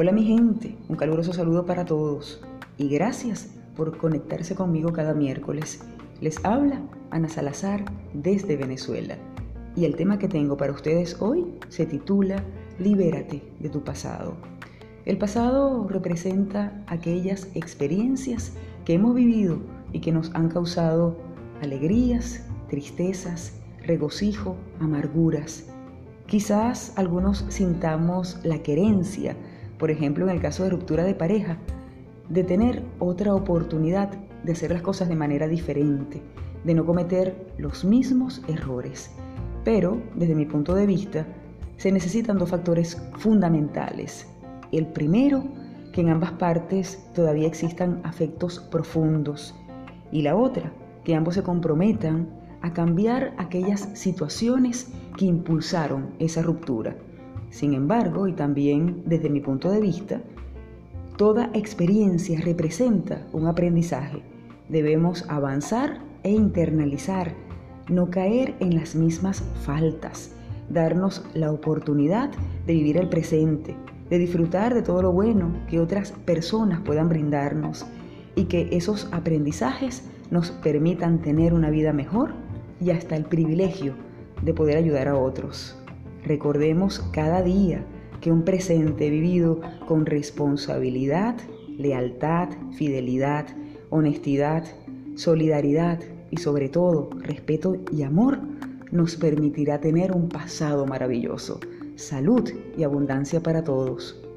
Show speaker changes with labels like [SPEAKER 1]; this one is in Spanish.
[SPEAKER 1] Hola mi gente, un caluroso saludo para todos y gracias por conectarse conmigo cada miércoles. Les habla Ana Salazar desde Venezuela y el tema que tengo para ustedes hoy se titula Libérate de tu pasado. El pasado representa aquellas experiencias que hemos vivido y que nos han causado alegrías, tristezas, regocijo, amarguras. Quizás algunos sintamos la querencia por ejemplo en el caso de ruptura de pareja, de tener otra oportunidad de hacer las cosas de manera diferente, de no cometer los mismos errores. Pero, desde mi punto de vista, se necesitan dos factores fundamentales. El primero, que en ambas partes todavía existan afectos profundos. Y la otra, que ambos se comprometan a cambiar aquellas situaciones que impulsaron esa ruptura. Sin embargo, y también desde mi punto de vista, toda experiencia representa un aprendizaje. Debemos avanzar e internalizar, no caer en las mismas faltas, darnos la oportunidad de vivir el presente, de disfrutar de todo lo bueno que otras personas puedan brindarnos y que esos aprendizajes nos permitan tener una vida mejor y hasta el privilegio de poder ayudar a otros. Recordemos cada día que un presente vivido con responsabilidad, lealtad, fidelidad, honestidad, solidaridad y sobre todo respeto y amor nos permitirá tener un pasado maravilloso, salud y abundancia para todos.